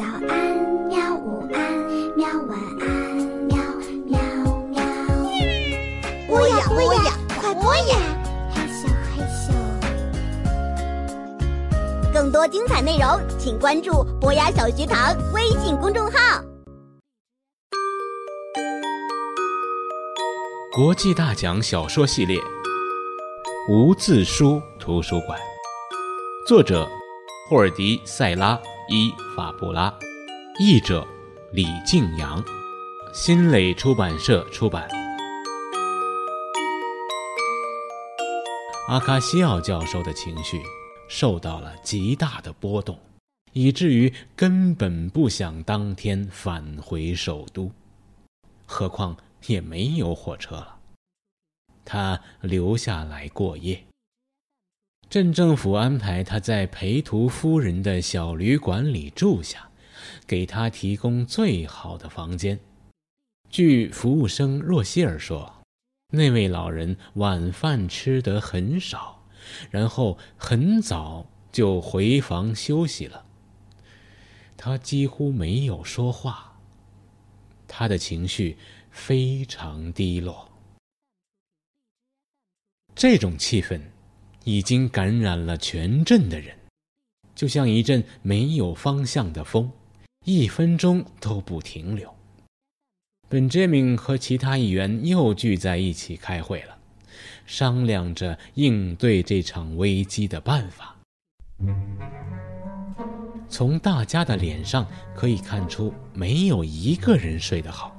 早安，喵！午安，喵！晚安，喵喵喵。播呀播呀，快播呀！嘿咻嘿咻。更多精彩内容，请关注博雅小学堂微信公众号。国际大奖小说系列《无字书图书馆》，作者霍尔迪·塞拉。伊法布拉，译者李静阳，新蕾出版社出版。阿卡西奥教授的情绪受到了极大的波动，以至于根本不想当天返回首都，何况也没有火车了。他留下来过夜。镇政府安排他在陪图夫人的小旅馆里住下，给他提供最好的房间。据服务生若希尔说，那位老人晚饭吃得很少，然后很早就回房休息了。他几乎没有说话，他的情绪非常低落。这种气氛。已经感染了全镇的人，就像一阵没有方向的风，一分钟都不停留。本杰明和其他议员又聚在一起开会了，商量着应对这场危机的办法。从大家的脸上可以看出，没有一个人睡得好。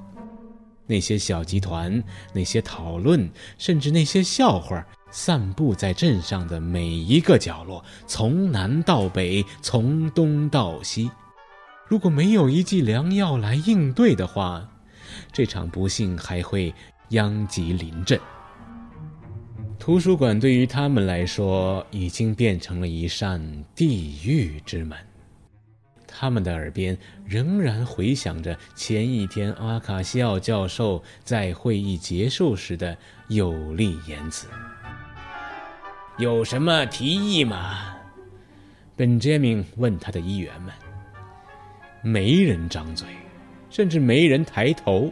那些小集团，那些讨论，甚至那些笑话。散布在镇上的每一个角落，从南到北，从东到西。如果没有一剂良药来应对的话，这场不幸还会殃及邻镇。图书馆对于他们来说，已经变成了一扇地狱之门。他们的耳边仍然回响着前一天阿卡西奥教授在会议结束时的有力言辞。有什么提议吗？本杰明问他的议员们。没人张嘴，甚至没人抬头。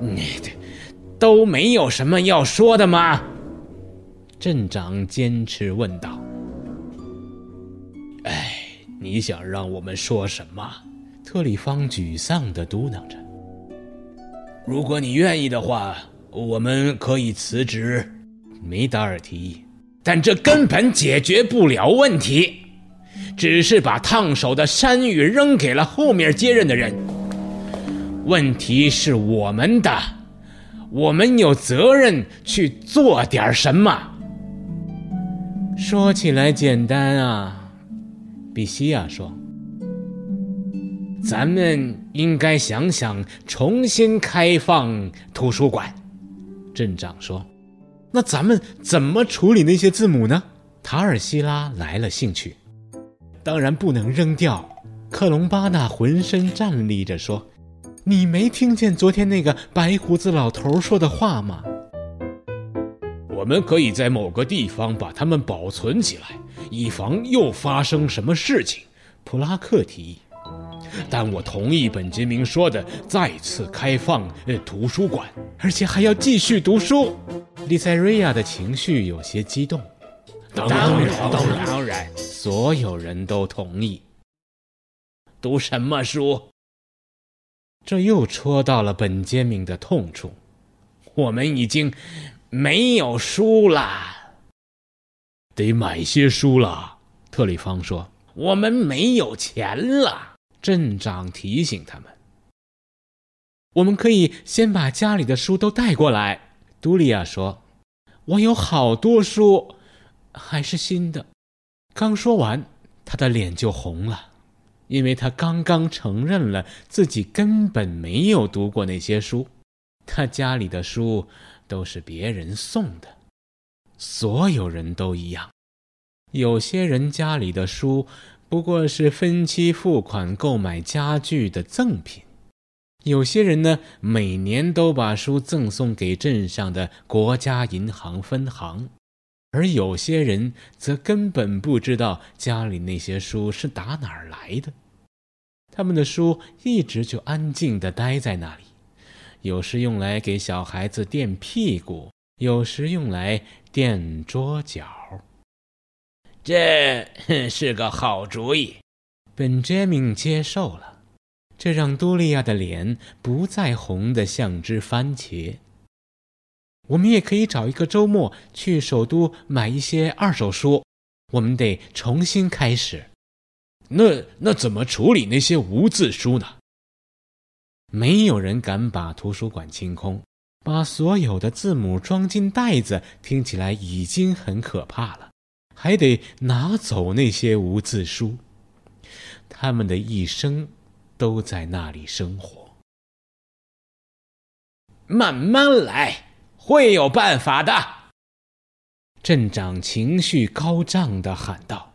你都没有什么要说的吗？镇长坚持问道。哎，你想让我们说什么？特里方沮丧的嘟囔着。如果你愿意的话。我们可以辞职，梅达尔提议，但这根本解决不了问题，只是把烫手的山芋扔给了后面接任的人。问题是我们的，我们有责任去做点什么。说起来简单啊，比西亚说，咱们应该想想重新开放图书馆。镇长说：“那咱们怎么处理那些字母呢？”塔尔希拉来了兴趣。当然不能扔掉。克隆巴纳浑身站立着说：“你没听见昨天那个白胡子老头说的话吗？”我们可以在某个地方把它们保存起来，以防又发生什么事情。普拉克提议。但我同意本杰明说的，再次开放呃图书馆，而且还要继续读书。丽塞瑞亚的情绪有些激动。当然，当然，当然，所有人都同意。读什么书？这又戳到了本杰明的痛处。我们已经没有书了，得买些书了。特里方说：“我们没有钱了。”镇长提醒他们：“我们可以先把家里的书都带过来。”杜利亚说：“我有好多书，还是新的。”刚说完，他的脸就红了，因为他刚刚承认了自己根本没有读过那些书。他家里的书都是别人送的，所有人都一样。有些人家里的书。不过是分期付款购买家具的赠品。有些人呢，每年都把书赠送给镇上的国家银行分行。而有些人则根本不知道家里那些书是打哪儿来的。他们的书一直就安静地待在那里，有时用来给小孩子垫屁股，有时用来垫桌角。这是个好主意，本杰明接受了。这让多利亚的脸不再红得像只番茄。我们也可以找一个周末去首都买一些二手书。我们得重新开始。那那怎么处理那些无字书呢？没有人敢把图书馆清空，把所有的字母装进袋子，听起来已经很可怕了。还得拿走那些无字书，他们的一生都在那里生活。慢慢来，会有办法的。镇长情绪高涨的喊道：“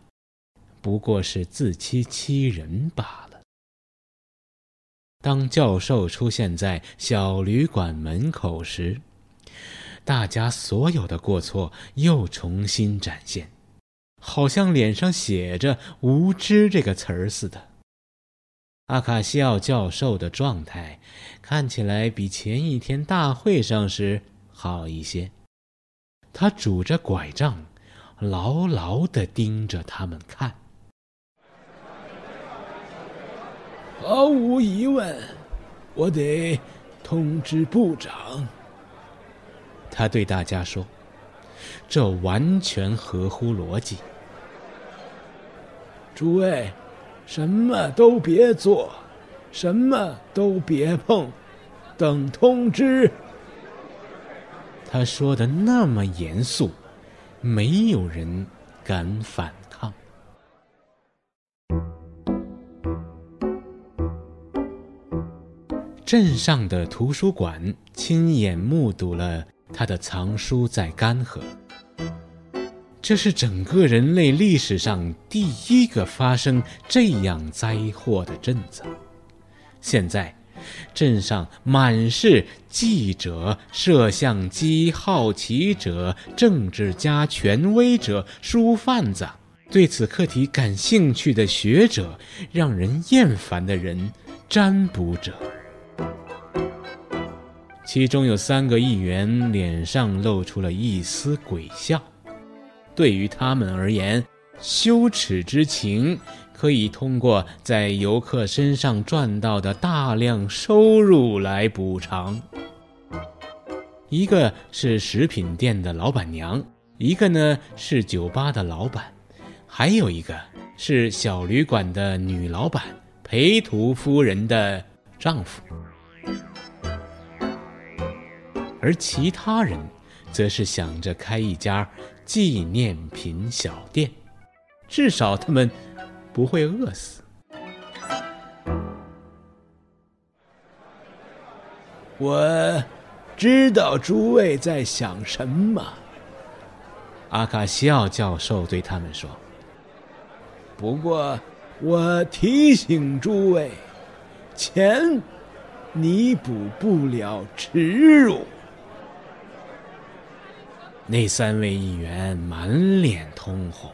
不过是自欺欺人罢了。”当教授出现在小旅馆门口时，大家所有的过错又重新展现。好像脸上写着“无知”这个词儿似的。阿卡西奥教授的状态看起来比前一天大会上时好一些。他拄着拐杖，牢牢地盯着他们看。毫无疑问，我得通知部长。他对大家说。这完全合乎逻辑。诸位，什么都别做，什么都别碰，等通知。他说的那么严肃，没有人敢反抗。镇上的图书馆亲眼目睹了。他的藏书在干涸，这是整个人类历史上第一个发生这样灾祸的镇子。现在，镇上满是记者、摄像机、好奇者、政治家、权威者、书贩子、对此课题感兴趣的学者、让人厌烦的人、占卜者。其中有三个议员脸上露出了一丝诡笑。对于他们而言，羞耻之情可以通过在游客身上赚到的大量收入来补偿。一个是食品店的老板娘，一个呢是酒吧的老板，还有一个是小旅馆的女老板裴图夫人的丈夫。而其他人，则是想着开一家纪念品小店，至少他们不会饿死。我知道诸位在想什么，阿卡西奥教授对他们说。不过，我提醒诸位，钱弥补不了耻辱。那三位议员满脸通红，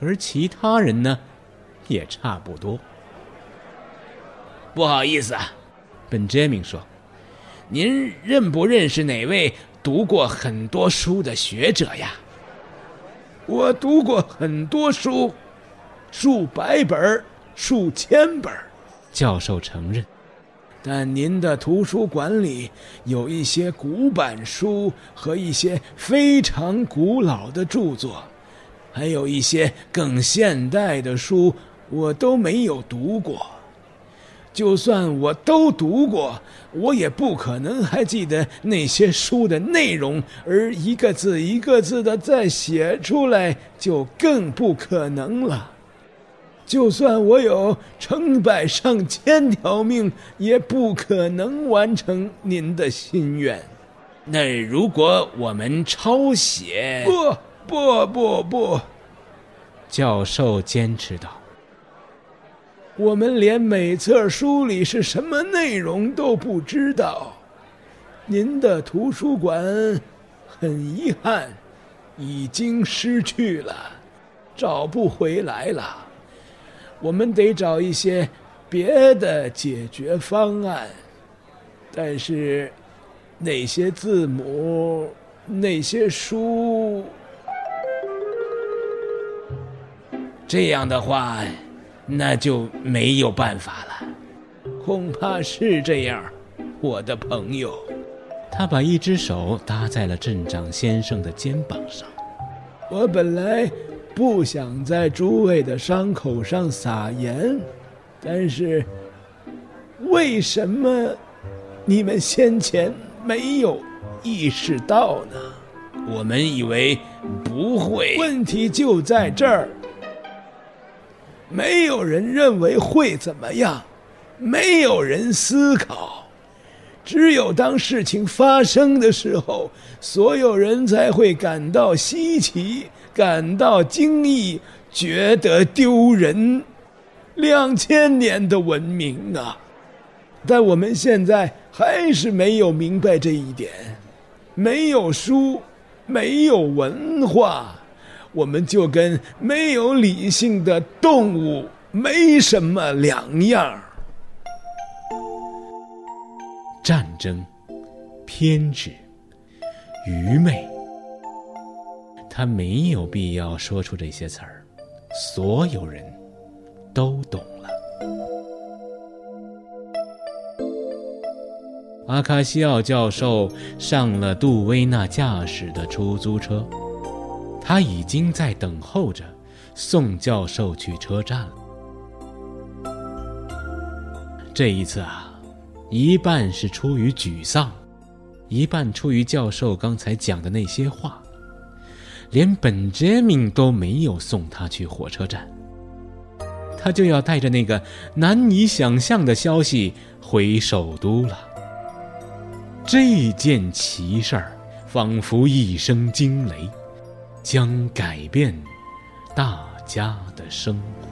而其他人呢，也差不多。不好意思啊，本杰明说：“您认不认识哪位读过很多书的学者呀？”我读过很多书，数百本，数千本。教授承认。但您的图书馆里有一些古板书和一些非常古老的著作，还有一些更现代的书，我都没有读过。就算我都读过，我也不可能还记得那些书的内容，而一个字一个字的再写出来，就更不可能了。就算我有成百上千条命，也不可能完成您的心愿。那如果我们抄写？不不不不，教授坚持道：“我们连每册书里是什么内容都不知道。您的图书馆，很遗憾，已经失去了，找不回来了。我们得找一些别的解决方案。但是，那些字母，那些书，这样的话，那就没有办法了。恐怕是这样，我的朋友。他把一只手搭在了镇长先生的肩膀上。我本来不想在诸位的伤口上撒盐，但是为什么？你们先前没有意识到呢？我们以为不会。问题就在这儿。没有人认为会怎么样，没有人思考。只有当事情发生的时候，所有人才会感到稀奇，感到惊异，觉得丢人。两千年的文明啊！但我们现在还是没有明白这一点，没有书，没有文化，我们就跟没有理性的动物没什么两样。战争、偏执、愚昧，他没有必要说出这些词儿，所有人都懂了。阿卡西奥教授上了杜威纳驾驶的出租车，他已经在等候着送教授去车站了。这一次啊，一半是出于沮丧，一半出于教授刚才讲的那些话，连本杰明都没有送他去火车站，他就要带着那个难以想象的消息回首都了。这件奇事儿，仿佛一声惊雷，将改变大家的生活。